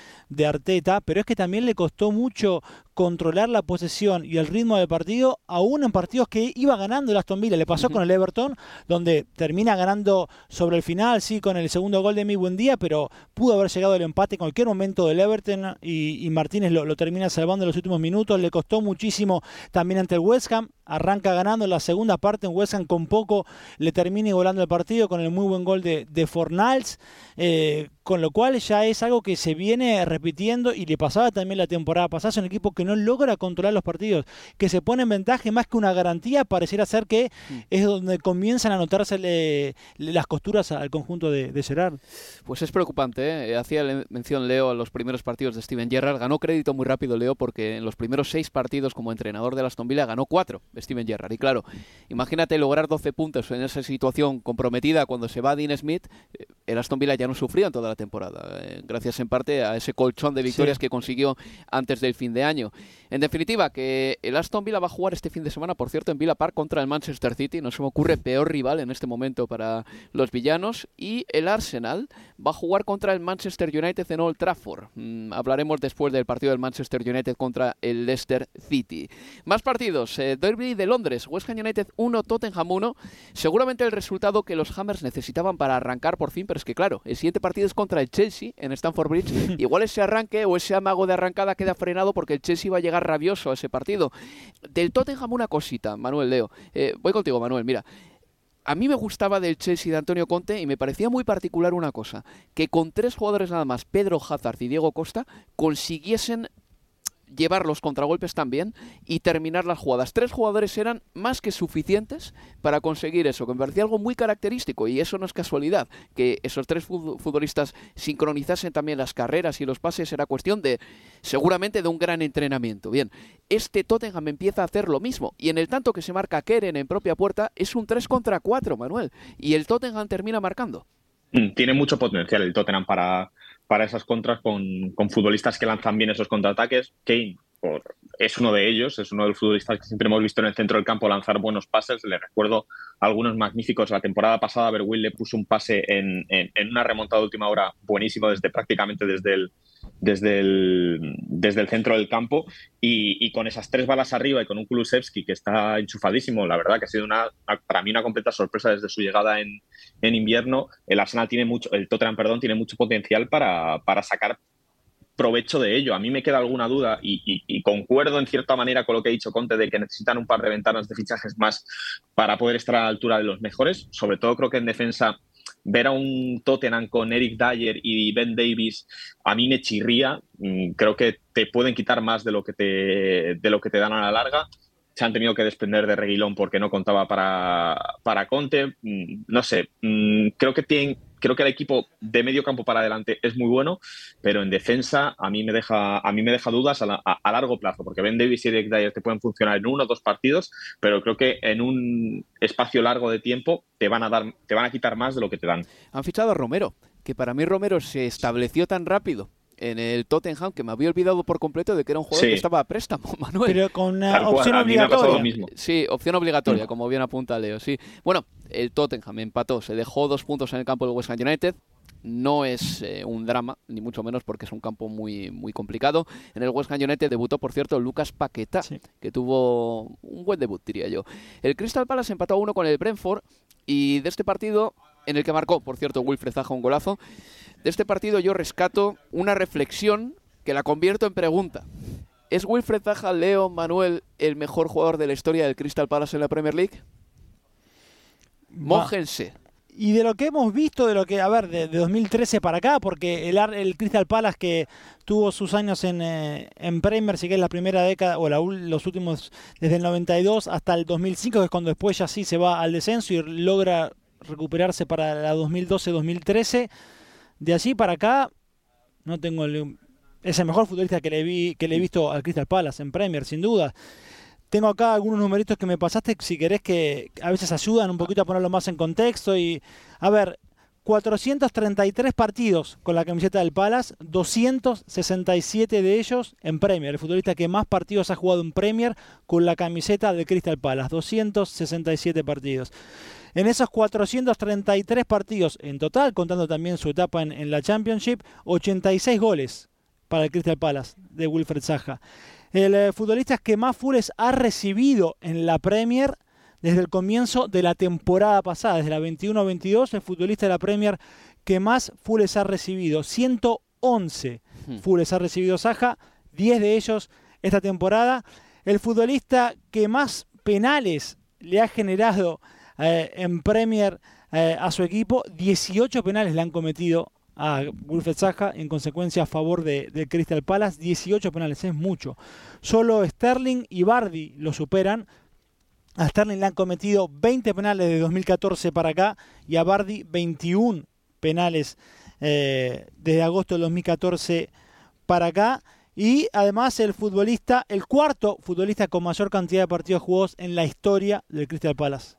Arteta, pero es que también le costó mucho controlar la posesión y el ritmo del partido, aún en partidos que iba ganando el Aston Villa. Le pasó con el Everton, donde termina ganando sobre el final, sí, con el segundo gol de mi buen día, pero pudo haber llegado el empate en cualquier momento del Everton y, Martínez lo, lo, termina salvando en los últimos minutos. Le costó muchísimo también ante el West Ham arranca ganando en la segunda parte en West Ham con poco le termina igualando el partido con el muy buen gol de, de Fornals eh, con lo cual ya es algo que se viene repitiendo y le pasaba también la temporada pasada, es un equipo que no logra controlar los partidos, que se pone en ventaja más que una garantía, pareciera ser que mm. es donde comienzan a notarse las costuras al conjunto de, de Gerard. Pues es preocupante, ¿eh? hacía mención Leo a los primeros partidos de Steven Gerrard, ganó crédito muy rápido Leo porque en los primeros seis partidos como entrenador de Aston Villa ganó cuatro Steven Gerrard. Y claro, imagínate lograr 12 puntos en esa situación comprometida cuando se va Dean Smith. Eh, el Aston Villa ya no sufría en toda la temporada, eh, gracias en parte a ese colchón de victorias que consiguió antes del fin de año. En definitiva, que el Aston Villa va a jugar este fin de semana, por cierto, en Villa Park contra el Manchester City. No se me ocurre peor rival en este momento para los villanos. Y el Arsenal va a jugar contra el Manchester United en Old Trafford. Mm, hablaremos después del partido del Manchester United contra el Leicester City. Más partidos. Eh, Derby de Londres, West Ham United 1, Tottenham 1. Seguramente el resultado que los Hammers necesitaban para arrancar por fin, pero es que claro, el siguiente partido es contra el Chelsea en Stamford Bridge. Igual ese arranque o ese amago de arrancada queda frenado porque el Chelsea va a llegar rabioso a ese partido. Del Tottenham una cosita, Manuel Leo. Eh, voy contigo, Manuel, mira. A mí me gustaba del Chelsea de Antonio Conte y me parecía muy particular una cosa, que con tres jugadores nada más, Pedro Hazard y Diego Costa, consiguiesen llevar los contragolpes también y terminar las jugadas. Tres jugadores eran más que suficientes para conseguir eso, que me parecía algo muy característico y eso no es casualidad. Que esos tres futbolistas sincronizasen también las carreras y los pases era cuestión de, seguramente, de un gran entrenamiento. Bien, este Tottenham empieza a hacer lo mismo y en el tanto que se marca Keren en propia puerta es un 3 contra 4, Manuel, y el Tottenham termina marcando. Mm, tiene mucho potencial el Tottenham para para esas contras con, con futbolistas que lanzan bien esos contraataques. Kane es uno de ellos, es uno de los futbolistas que siempre hemos visto en el centro del campo lanzar buenos pases. Le recuerdo algunos magníficos. La temporada pasada, Berwill le puso un pase en, una remontada de última hora buenísimo desde prácticamente desde el, desde el, desde el centro del campo y, con esas tres balas arriba y con un Kulusevski que está enchufadísimo, la verdad que ha sido una, para mí una completa sorpresa desde su llegada en, en invierno. El Arsenal tiene mucho, el Tottenham, perdón, tiene mucho potencial para, para sacar provecho de ello. A mí me queda alguna duda y, concuerdo en cierta manera con lo que ha dicho Conte de que necesitan un par de ventanas de fichajes más para poder estar a la altura de los mejores. Sobre todo creo que en defensa ver a un Tottenham con Eric Dyer y Ben Davis a mí me chirría. Mm, creo que te pueden quitar más de lo que te, de lo que te dan a la larga se han tenido que desprender de Reguilón porque no contaba para, para Conte. Mm, no sé, mm, creo que tienen, creo que el equipo de medio campo para adelante es muy bueno, pero en defensa a mí me deja, a mí me deja dudas a, largo plazo, porque Ben Davis y Eric Dyer te pueden funcionar en uno o dos partidos, pero creo que en un espacio largo de tiempo te van a dar, te van a quitar más de lo que te dan. Han fichado a Romero, que para mí Romero se estableció tan rápido en el Tottenham que me había olvidado por completo de que era un jugador que estaba a préstamo, Manuel. Pero con una opción obligatoria. Sí, opción obligatoria, mm. como bien apunta Leo. Sí. Bueno, el Tottenham empató, se dejó dos puntos en el campo del West Ham United. No es eh, un drama, ni mucho menos porque es un campo muy, muy complicado. En el West Ham United debutó, por cierto, Lucas Paqueta, que tuvo un buen debut, diría yo. El Crystal Palace empató a uno con el Brentford y de este partido, en el que marcó, por cierto, Wilfred Zaha un golazo, de este partido yo rescato una reflexión que la convierto en pregunta. ¿Es Wilfred Zaha, Leo, Manuel el mejor jugador de la historia del Crystal Palace en la Premier League? Mójense. Y de lo que hemos visto, de lo que, a ver, de, 2013 para acá, porque el, el Crystal Palace que tuvo sus años en, eh, en Premier, sí que es la primera década, o los últimos, desde el 92 hasta el 2005, que es cuando después ya sí se va al descenso y logra recuperarse para la 2012-2013 de allí para acá, no tengo es el mejor futbolista que le vi que le he visto al Crystal Palace en Premier, sin duda. Tengo acá algunos numeritos que me pasaste, si querés que a veces ayudan un poquito a ponerlo más en contexto. Y, a ver, 433 partidos con la camiseta del Palace, 267 de ellos en Premier. El futbolista que más partidos ha jugado en Premier con la camiseta del Crystal Palace, 267 partidos. En esos 433 partidos en total, contando también su etapa en, la Championship, 86 goles para el Crystal Palace de Wilfred Zaha. El eh, futbolista que más fules ha recibido en la Premier desde el comienzo de la temporada pasada, desde la 21-22, el futbolista de la Premier que más fules ha recibido. 111 hmm. fules ha recibido Saja, 10 de ellos esta temporada. El futbolista que más penales le ha generado eh, en Premier eh, a su equipo. 18 penales le han cometido a Wilfred Zaha, en consecuencia a favor de, Crystal Palace. 18 penales, es mucho. Solo Sterling y Bardi lo superan. A Sterling le han cometido 20 penales de 2014 para acá y a Bardi 21 penales eh, desde agosto de 2014 para acá. Y además el futbolista, el cuarto futbolista con mayor cantidad de partidos jugados en la historia del Crystal Palace.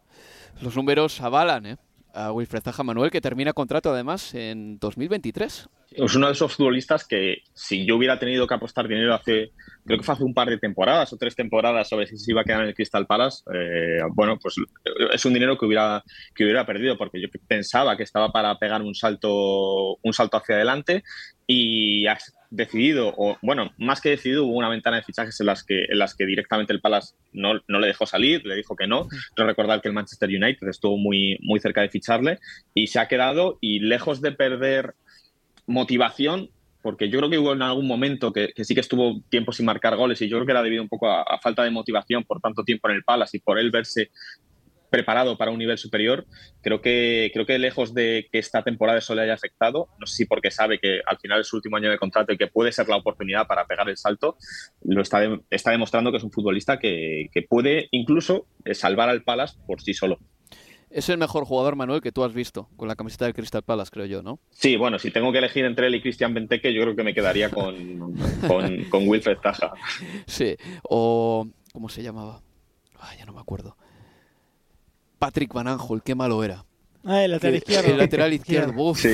Los números avalan, ¿eh? A Wilfred Zaha Manuel, que termina contrato además en 2023. Es uno de esos futbolistas que si yo hubiera tenido que apostar dinero hace, creo que fue hace un par de temporadas o tres temporadas sobre si se iba a quedar en el Crystal Palace, eh, bueno, pues es un dinero que hubiera, que hubiera perdido porque yo pensaba que estaba para pegar un salto, un salto hacia adelante y decidido, o bueno, más que decidido, hubo una ventana de fichajes en las que, en las que directamente el Palace no, no le dejó salir, le dijo que no. Quiero recordar que el Manchester United estuvo muy, muy cerca de ficharle y se ha quedado y lejos de perder motivación, porque yo creo que hubo en algún momento que, sí que estuvo tiempo sin marcar goles y yo creo que era debido un poco a, a, falta de motivación por tanto tiempo en el Palace y por él verse preparado para un nivel superior. Creo que, creo que lejos de que esta temporada eso le haya afectado, no sé si porque sabe que al final es su último año de contrato y que puede ser la oportunidad para pegar el salto, lo está, está demostrando que es un futbolista que, puede incluso salvar al Palace por sí solo. Es el mejor jugador, Manuel, que tú has visto con la camiseta del Crystal Palace, creo yo, ¿no? Sí, bueno, si tengo que elegir entre él y Cristian Benteke, yo creo que me quedaría con, con, Wilfred Taja. Sí, o... ¿Cómo se llamaba? ya no me acuerdo. Patrick Van Aanholt, qué malo era. Ah, el lateral izquierdo. El lateral izquierdo, Uf,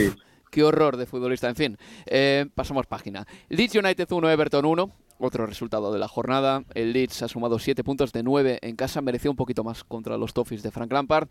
qué horror de futbolista. En fin, eh, pasamos página. Leeds United 1, Everton 1. Otro resultado de la jornada. El Leeds ha sumado 7 puntos de 9 en casa. Mereció un poquito más contra los Toffees de Frank Lampard.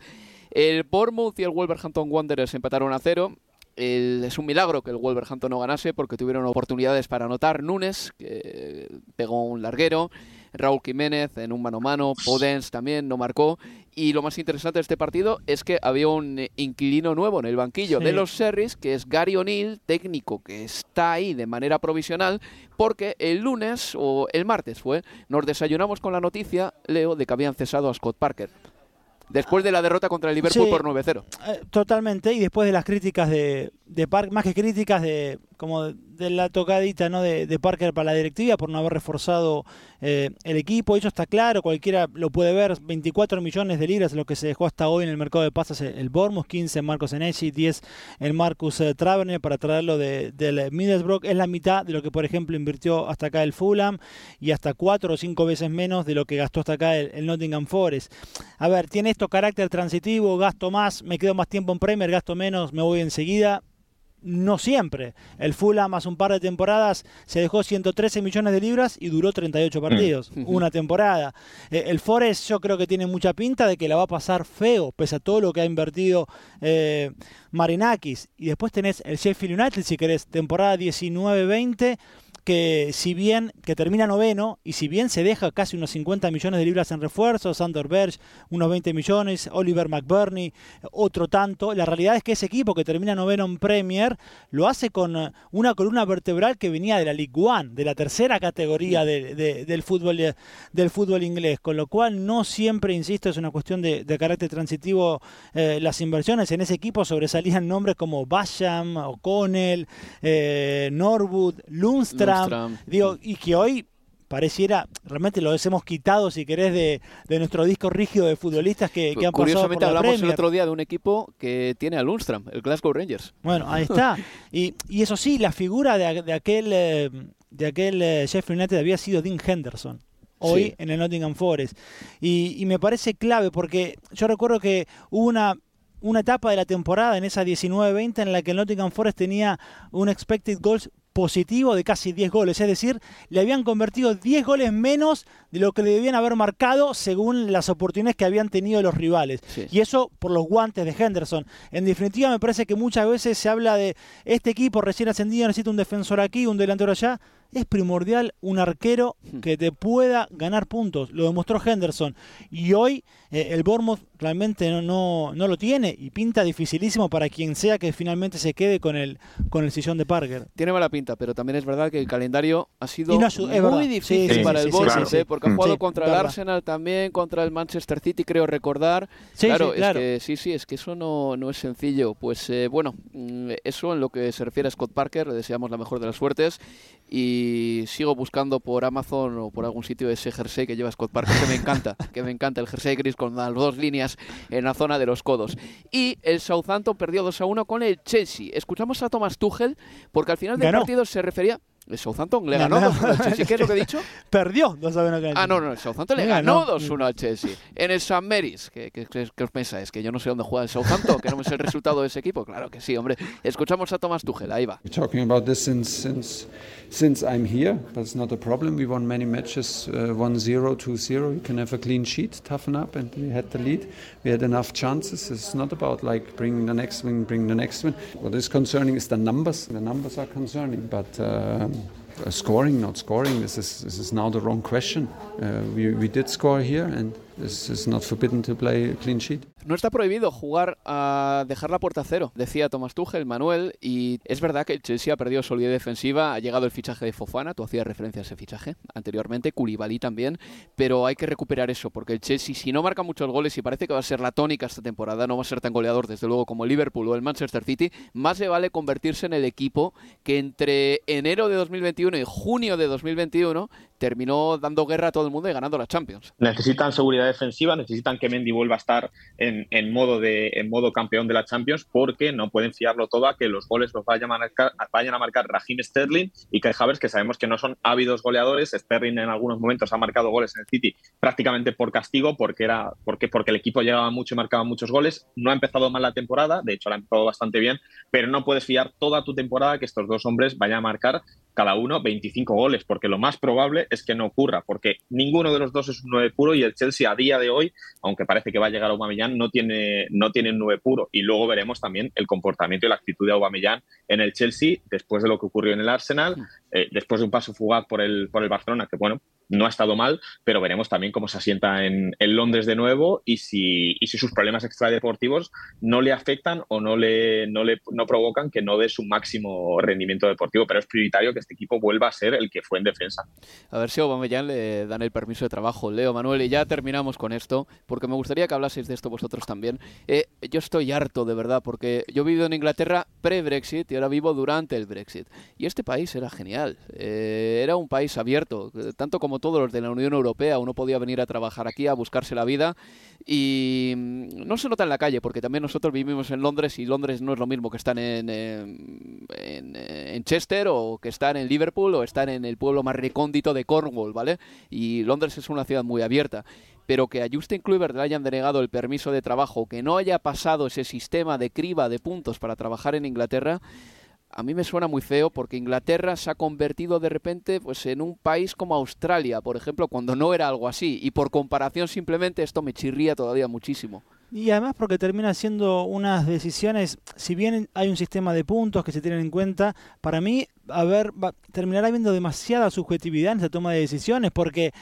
El Bournemouth y el Wolverhampton Wanderers empataron a cero. es un milagro que el Wolverhampton no ganase porque tuvieron oportunidades para anotar. Nunes, que pegó un larguero. Raúl Jiménez en un mano a mano, Podens también no marcó. Y lo más interesante de este partido es que había un inquilino nuevo en el banquillo de los Serris, que es Gary O'Neill, técnico que está ahí de manera provisional, porque el lunes o el martes fue, nos desayunamos con la noticia, Leo, de que habían cesado a Scott Parker. Después de la derrota contra el Liverpool por 9-0. Eh, totalmente, y después de las críticas de, de Park, más que críticas de como de la tocadita ¿no? de, Parker para la directiva por no haber reforzado eh, el equipo. Eso está claro, cualquiera lo puede ver. 24 millones de libras lo que se dejó hasta hoy en el mercado de pases el Bournemouth, 15 en Marcos Enechi, 10 en Marcus eh, Travener para traerlo de, del Middlesbrough. Es la mitad de lo que, por ejemplo, invirtió hasta acá el Fulham y hasta 4 o 5 veces menos de lo que gastó hasta acá el, Nottingham Forest. A ver, tiene esto carácter transitivo, gasto más, me quedo más tiempo en Premier, gasto menos, me voy enseguida no siempre. El Fulham hace un par de temporadas se dejó 113 millones de libras y duró 38 partidos, mm. una temporada. Eh, el Forest yo creo que tiene mucha pinta de que la va a pasar feo, pese a todo lo que ha invertido eh, Marinakis. Y después tenés el Sheffield United, si querés, temporada 19-20 que si bien que termina noveno y si bien se deja casi unos 50 millones de libras en refuerzos, Sander Berg unos 20 millones, Oliver McBurney otro tanto, la realidad es que ese equipo que termina noveno en Premier lo hace con eh, una columna vertebral que venía de la League One, de la tercera categoría del, fútbol, del fútbol inglés, con lo cual no siempre, insisto, es una cuestión de, carácter transitivo eh, las inversiones. En ese equipo sobresalían nombres como Basham, O'Connell, eh, Norwood, Lundstrom, Digo, y que hoy pareciera, realmente lo hemos quitado, si querés, de, nuestro disco rígido de futbolistas que, han Curiosamente pasado hablamos el otro día de un equipo que tiene a Lundstrom, el Glasgow Rangers. Bueno, ahí está. y, eso sí, la figura de, aquel, de aquel eh, eh, Sheffield United había sido Dean Henderson hoy en el Nottingham Forest. Y, y, me parece clave porque yo recuerdo que hubo una, una etapa de la temporada en esa 19-20 en la que el Nottingham Forest tenía un expected goals positivo de casi 10 goles, es decir, le habían convertido 10 goles menos de lo que le debían haber marcado según las oportunidades que habían tenido los rivales. Y eso por los guantes de Henderson. En definitiva, me parece que muchas veces se habla de este equipo recién ascendido necesita un defensor aquí, un delantero allá es primordial un arquero hmm. que te pueda ganar puntos. Lo demostró Henderson. Y hoy eh, el Bournemouth realmente no, no, lo tiene y pinta dificilísimo para quien sea que finalmente se quede con el, con el sillón de Parker. Tiene mala pinta, pero también es verdad que el calendario ha sido muy difícil para el Bournemouth, ¿eh? porque ha jugado contra el Arsenal también, contra el Manchester City, creo recordar. claro, es que sí, sí, es que eso no, no es sencillo. Pues eh, bueno, mm, eso en lo que se refiere a Scott Parker, le deseamos la mejor de las suertes y sigo buscando por Amazon o por algún sitio ese jersey que lleva Scott Parker que me encanta, que me encanta el jersey gris con las dos líneas en la zona de los codos. Y el Southampton perdió 2 a 1 con el Chelsea. Escuchamos a Thomas Tuchel porque al final del partido se refería el Southampton le ganó 2-1 al Chelsea. ¿Qué es lo que he dicho? Perdió 2-1 Ah, no, no, el Southampton le ganó 2-1 al Chelsea. En el San Mary's, ¿qué, qué, qué os pensáis? ¿Que yo no sé dónde juega el Southampton? ¿Que no me sé el resultado de ese equipo? Claro que sí, hombre. Escuchamos a Thomas Tuchel, ahí va. We're talking about this since, since, since I'm here, but it's not a problem. We won many matches uh, 1-0, 2-0. You can have a clean sheet, toughen up, and we had the lead. We had enough chances. It's not about like bringing the next win, bring the next win. What is concerning is the numbers. The numbers are concerning, but... Uh, scoring, not scoring, this is, this is now the wrong question. Uh, we, we did score here, and No está prohibido jugar a dejar la puerta a cero, decía Tomás Tuchel, Manuel, y es verdad que el Chelsea ha perdido solidez defensiva, ha llegado el fichaje de Fofana, tú hacías referencia a ese fichaje anteriormente, Koulibaly también, pero hay que recuperar eso, porque el Chelsea si no marca muchos goles y parece que va a ser la tónica esta temporada, no va a ser tan goleador desde luego como el Liverpool o el Manchester City, más le vale convertirse en el equipo que entre enero de 2021 y junio de 2021 terminó dando guerra a todo el mundo y ganando la Champions. Necesitan seguridad defensiva, necesitan que Mendy vuelva a estar en, modo de, en modo campeón de la Champions porque no pueden fiarlo todo a que los goles los vayan a marcar, vayan a marcar Raheem Sterling y Kai Havertz, que sabemos que no son ávidos goleadores. Sterling en algunos momentos ha marcado goles en el City prácticamente por castigo porque, era, porque, porque el equipo llegaba mucho y marcaba muchos goles. No ha empezado mal la temporada, de hecho la ha empezado bastante bien, pero no puedes fiar toda tu temporada que estos dos hombres vayan a marcar cada uno 25 goles, porque lo más probable es que no ocurra, porque ninguno de los dos es un 9 puro y el Chelsea a día de hoy, aunque parece que va a llegar a Aubameyang, no tiene, no tiene un 9 puro. Y luego veremos también el comportamiento y la actitud de Aubameyang en el Chelsea después de lo que ocurrió en el Arsenal, eh, después de un paso fugaz por el, por el Barcelona, que bueno, no ha estado mal, pero veremos también cómo se asienta en, Londres de nuevo y si, y si sus problemas extradeportivos no le afectan o no le, no le no provocan que no dé su máximo rendimiento deportivo. Pero es prioritario que este equipo vuelva a ser el que fue en defensa. A ver si a Aubameyang le dan el permiso de trabajo. Leo, Manuel, y ya terminamos con esto, porque me gustaría que hablaseis de esto vosotros también. Eh, yo estoy harto, de verdad, porque yo he vivido en Inglaterra pre-Brexit y ahora vivo durante el Brexit. Y este país era genial. Eh, era un país abierto, tanto como todos los de la Unión Europea, uno podía venir a trabajar aquí, a buscarse la vida y mm, no se nota en la calle, porque también nosotros vivimos en Londres y Londres no es lo mismo que estar en, en, Chester o que estar en Liverpool o estar en el pueblo más recóndito de Cornwall, ¿vale? Y Londres es una ciudad muy abierta pero que a Justin Kluivert le hayan denegado el permiso de trabajo, que no haya pasado ese sistema de criba de puntos para trabajar en Inglaterra, a mí me suena muy feo porque Inglaterra se ha convertido de repente pues en un país como Australia, por ejemplo, cuando no era algo así. Y por comparación simplemente esto me chirría todavía muchísimo. Y además porque termina siendo unas decisiones, si bien hay un sistema de puntos que se tienen en cuenta, para mí a ver, va, terminará habiendo demasiada subjetividad en esa toma de decisiones porque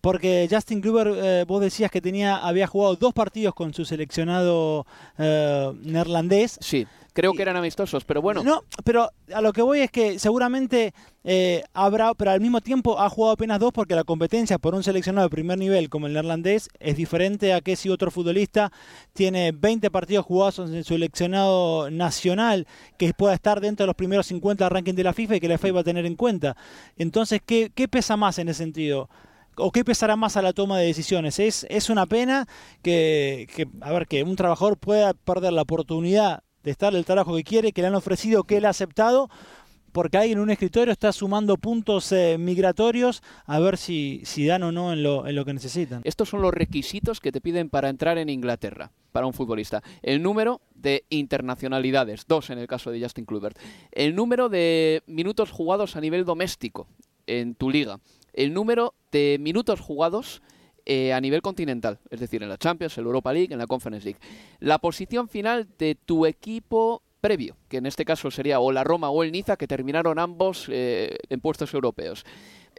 porque Justin Kluber, eh, vos decías que tenía había jugado dos partidos con su seleccionado eh, neerlandés. Sí. Creo que eran amistosos, pero bueno. No, pero a lo que voy es que seguramente eh, habrá, pero al mismo tiempo ha jugado apenas dos porque la competencia por un seleccionado de primer nivel como el neerlandés es diferente a que si otro futbolista tiene 20 partidos jugados en su seleccionado nacional que pueda estar dentro de los primeros 50 ranking de la FIFA y que la FIFA va a tener en cuenta. Entonces, ¿qué, qué pesa más en ese sentido? o qué pesará más a la toma de decisiones. Es, es una pena que, que, a ver, que un trabajador pueda perder la oportunidad de estar el trabajo que quiere, que le han ofrecido, que él ha aceptado, porque alguien en un escritorio está sumando puntos eh, migratorios a ver si, si dan o no en lo, en lo que necesitan. Estos son los requisitos que te piden para entrar en Inglaterra para un futbolista. El número de internacionalidades, dos en el caso de Justin Kluivert. El número de minutos jugados a nivel doméstico en tu liga. El número de minutos jugados eh, a nivel continental, es decir, en la Champions, en la Europa League, en la Conference League. La posición final de tu equipo previo, que en este caso sería o la Roma o el Niza, que terminaron ambos eh, en puestos europeos.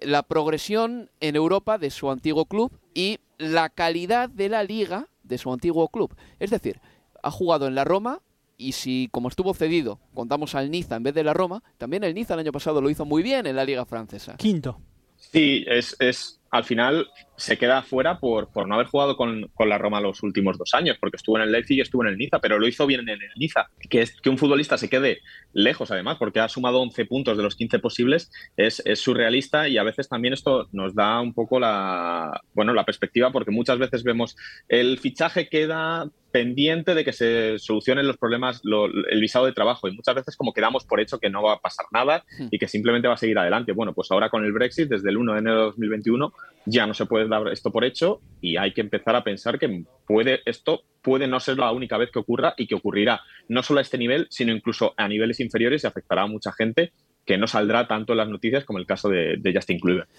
La progresión en Europa de su antiguo club y la calidad de la liga de su antiguo club. Es decir, ha jugado en la Roma y si, como estuvo cedido, contamos al Niza en vez de la Roma, también el Niza el año pasado lo hizo muy bien en la liga francesa. Quinto. Sí, es, es al final se queda fuera por, por no haber jugado con, con, la Roma los últimos dos años, porque estuvo en el Leipzig y estuvo en el Niza, pero lo hizo bien en el Niza. Que, es, que un futbolista se quede lejos, además, porque ha sumado 11 puntos de los 15 posibles, es, es, surrealista y a veces también esto nos da un poco la, bueno, la perspectiva, porque muchas veces vemos el fichaje queda pendiente de que se solucionen los problemas, el visado de trabajo. Y muchas veces como quedamos por hecho que no va a pasar nada hmm. y que simplemente va a seguir adelante. Bueno, pues ahora con el Brexit, desde el 1 de enero de 2021, ya no se puede dar esto por hecho y hay que empezar a pensar que puede esto puede no ser la única vez que ocurra y que ocurrirá no solo a este nivel, sino incluso a niveles inferiores y afectará a mucha gente que no saldrá tanto en las noticias como el caso de, Justin Kluivert.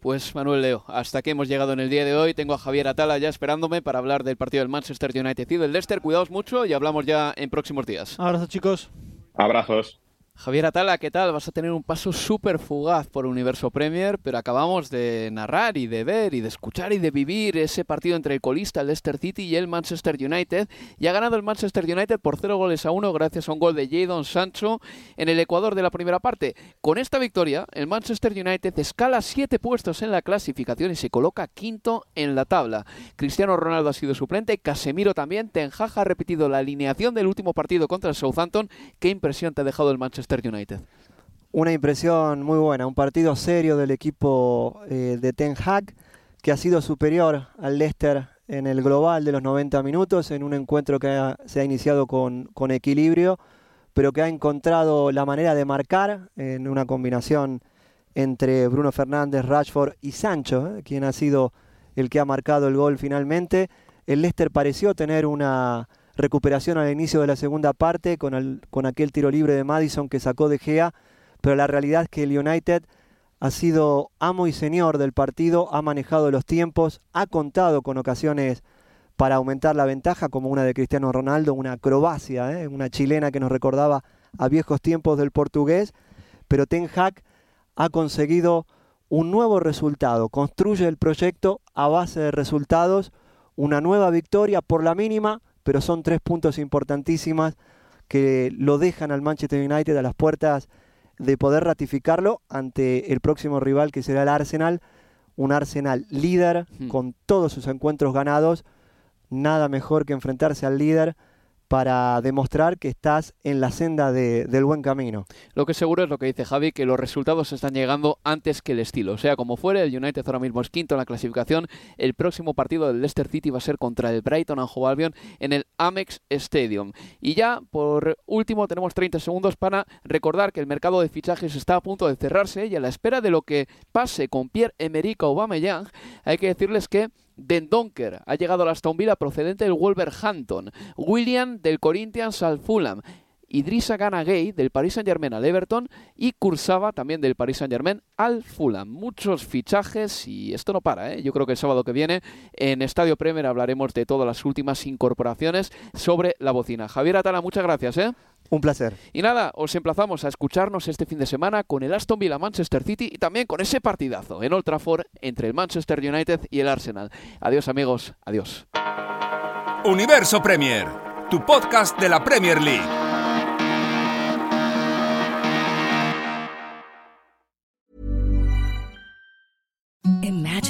Pues Manuel Leo, hasta aquí hemos llegado en el día de hoy. Tengo a Javier Atala ya esperándome para hablar del partido del Manchester United y del Leicester. Cuidaos mucho y hablamos ya en próximos días. Abrazos chicos. Abrazos. Javier Atala, ¿qué tal? Vas a tener un paso súper fugaz por Universo Premier, pero acabamos de narrar y de ver y de escuchar y de vivir ese partido entre el colista el Leicester City y el Manchester United. Y ha ganado el Manchester United por 0 goles a 1 gracias a un gol de Jadon Sancho en el Ecuador de la primera parte. Con esta victoria, el Manchester United escala 7 puestos en la clasificación y se coloca quinto en la tabla. Cristiano Ronaldo ha sido suplente, Casemiro también. Ten ha repetido la alineación del último partido contra el Southampton. ¿Qué impresión te ha dejado el Manchester United? Una impresión muy buena, un partido serio del equipo eh, de Ten Hag que ha sido superior al Leicester en el global de los 90 minutos, en un encuentro que se ha iniciado con, con equilibrio, pero que ha encontrado la manera de marcar en una combinación entre Bruno Fernández, Rashford y Sancho, ¿eh? quien ha sido el que ha marcado el gol finalmente. El Leicester pareció tener una recuperación al inicio de la segunda parte con, con aquel tiro libre de Madison que sacó de Gea, pero la realidad es que el United ha sido amo y señor del partido, ha manejado los tiempos, ha contado con ocasiones para aumentar la ventaja, como una de Cristiano Ronaldo, una acrobacia, ¿eh? una chilena que nos recordaba a viejos tiempos del portugués, pero Ten Hag ha conseguido un nuevo resultado, construye el proyecto a base de resultados, una nueva victoria por la mínima, pero son tres puntos importantísimas que lo dejan al Manchester United a las puertas de poder ratificarlo ante el próximo rival que será el Arsenal, un Arsenal líder hmm. con todos sus encuentros ganados, nada mejor que enfrentarse al líder para demostrar que estás en la senda del buen camino. Lo que seguro es lo que dice Javi, que los resultados están llegando antes que el estilo. O sea, como fuere, el United ahora mismo es quinto en la clasificación. El próximo partido del Leicester City va a ser contra el Brighton Hove Albion en el Amex Stadium. Y ya, por último, tenemos 30 segundos para recordar que el mercado de fichajes está a punto de cerrarse y a la espera de lo que pase con Pierre-Emerick Aubameyang, hay que decirles que Den Donker ha llegado a la Aston Villa procedente del Wolverhampton. William del Corinthians al Fulham. Idrissa Gana Gay del Paris Saint Germain al Everton y Kursava también del Paris Saint Germain al Fulham. Muchos fichajes y esto no para. ¿eh? Yo creo que el sábado que viene en Estadio Premier hablaremos de todas las últimas incorporaciones sobre la bocina. Javier Atala, muchas gracias. ¿eh? Un placer. Y nada, os emplazamos a escucharnos este fin de semana con el Aston Villa Manchester City y también con ese partidazo en Old Trafford entre el Manchester United y el Arsenal. Adiós amigos, adiós. Universo Premier, tu podcast de la Premier League.